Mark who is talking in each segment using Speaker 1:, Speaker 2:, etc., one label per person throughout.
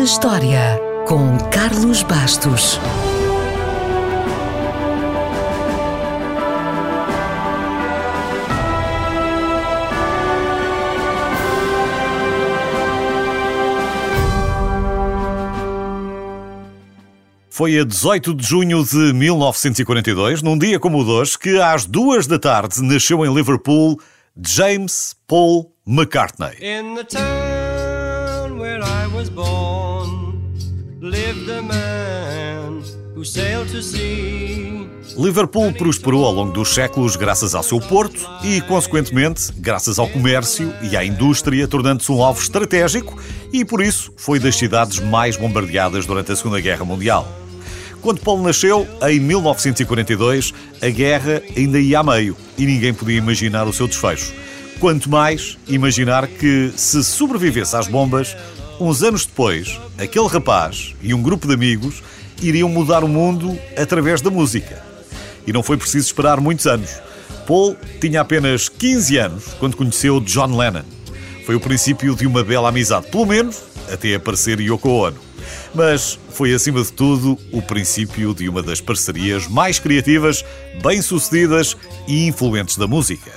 Speaker 1: na História, com Carlos Bastos.
Speaker 2: Foi a 18 de junho de 1942, num dia como o de hoje, que às duas da tarde nasceu em Liverpool James Paul McCartney. Town where I was born, lived a man who sailed to sea. Liverpool prosperou ao longo dos séculos graças ao seu porto e, consequentemente, graças ao comércio e à indústria, tornando-se um alvo estratégico e, por isso, foi das cidades mais bombardeadas durante a Segunda Guerra Mundial. Quando Paulo nasceu, em 1942, a guerra ainda ia a meio e ninguém podia imaginar o seu desfecho. Quanto mais imaginar que, se sobrevivesse às bombas, uns anos depois, aquele rapaz e um grupo de amigos iriam mudar o mundo através da música. E não foi preciso esperar muitos anos. Paul tinha apenas 15 anos quando conheceu John Lennon. Foi o princípio de uma bela amizade, pelo menos até aparecer Yoko Ono mas foi acima de tudo o princípio de uma das parcerias mais criativas, bem-sucedidas e influentes da música.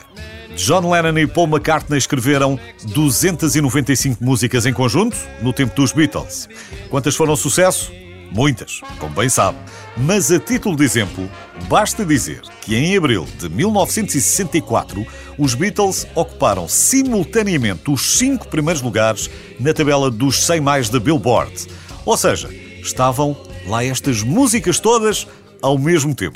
Speaker 2: John Lennon e Paul McCartney escreveram 295 músicas em conjunto no tempo dos Beatles. Quantas foram sucesso? Muitas, como bem sabe. Mas a título de exemplo, basta dizer que em abril de 1964 os Beatles ocuparam simultaneamente os cinco primeiros lugares na tabela dos 100 mais da Billboard ou seja, estavam lá estas músicas todas ao mesmo tempo.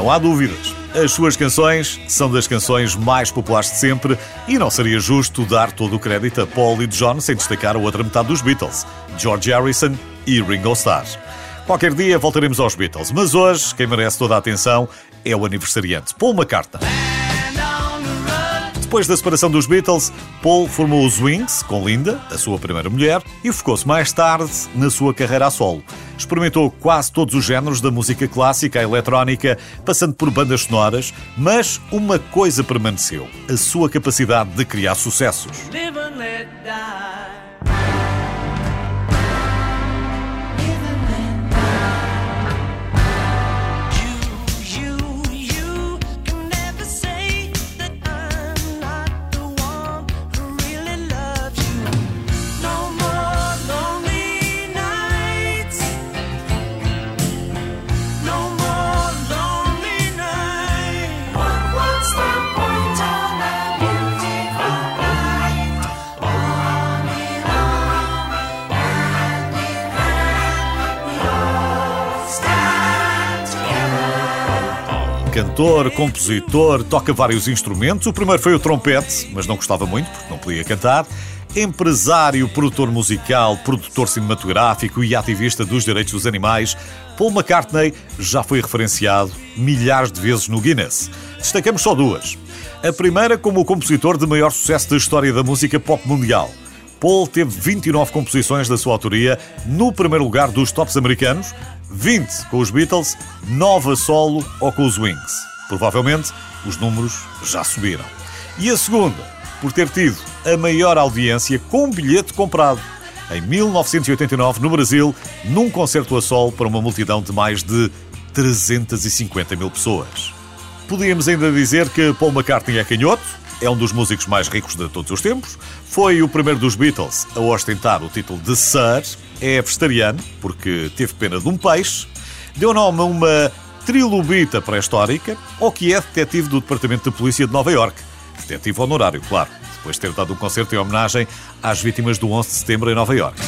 Speaker 2: Não há dúvidas. As suas canções são das canções mais populares de sempre e não seria justo dar todo o crédito a Paul e John sem destacar a outra metade dos Beatles, George Harrison e Ringo Starr. Qualquer dia voltaremos aos Beatles, mas hoje quem merece toda a atenção é o aniversariante, Paul McCartney. Depois da separação dos Beatles, Paul formou os Wings com Linda, a sua primeira mulher, e focou-se mais tarde na sua carreira a solo. Experimentou quase todos os géneros da música clássica à eletrónica, passando por bandas sonoras, mas uma coisa permaneceu: a sua capacidade de criar sucessos. Cantor, compositor, toca vários instrumentos. O primeiro foi o trompete, mas não gostava muito porque não podia cantar. Empresário, produtor musical, produtor cinematográfico e ativista dos direitos dos animais, Paul McCartney já foi referenciado milhares de vezes no Guinness. Destacamos só duas. A primeira como o compositor de maior sucesso da história da música pop mundial. Paul teve 29 composições da sua autoria no primeiro lugar dos tops americanos, 20 com os Beatles, 9 a solo ou com os Wings. Provavelmente os números já subiram. E a segunda, por ter tido a maior audiência com bilhete comprado. Em 1989, no Brasil, num concerto a solo para uma multidão de mais de 350 mil pessoas. Podíamos ainda dizer que Paul McCartney é canhoto, é um dos músicos mais ricos de todos os tempos, foi o primeiro dos Beatles a ostentar o título de Sir é vegetariano, porque teve pena de um peixe, deu nome a uma trilobita pré-histórica, ou que é detetive do Departamento de Polícia de Nova York. Detetive honorário, claro, depois de ter dado um concerto em homenagem às vítimas do 11 de setembro em Nova York.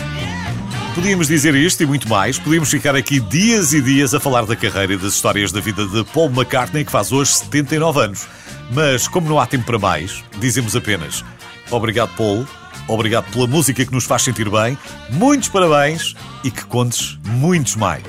Speaker 2: Podíamos dizer isto e muito mais. Podíamos ficar aqui dias e dias a falar da carreira e das histórias da vida de Paul McCartney, que faz hoje 79 anos. Mas, como não há tempo para mais, dizemos apenas obrigado, Paul. Obrigado pela música que nos faz sentir bem. Muitos parabéns e que contes muitos mais.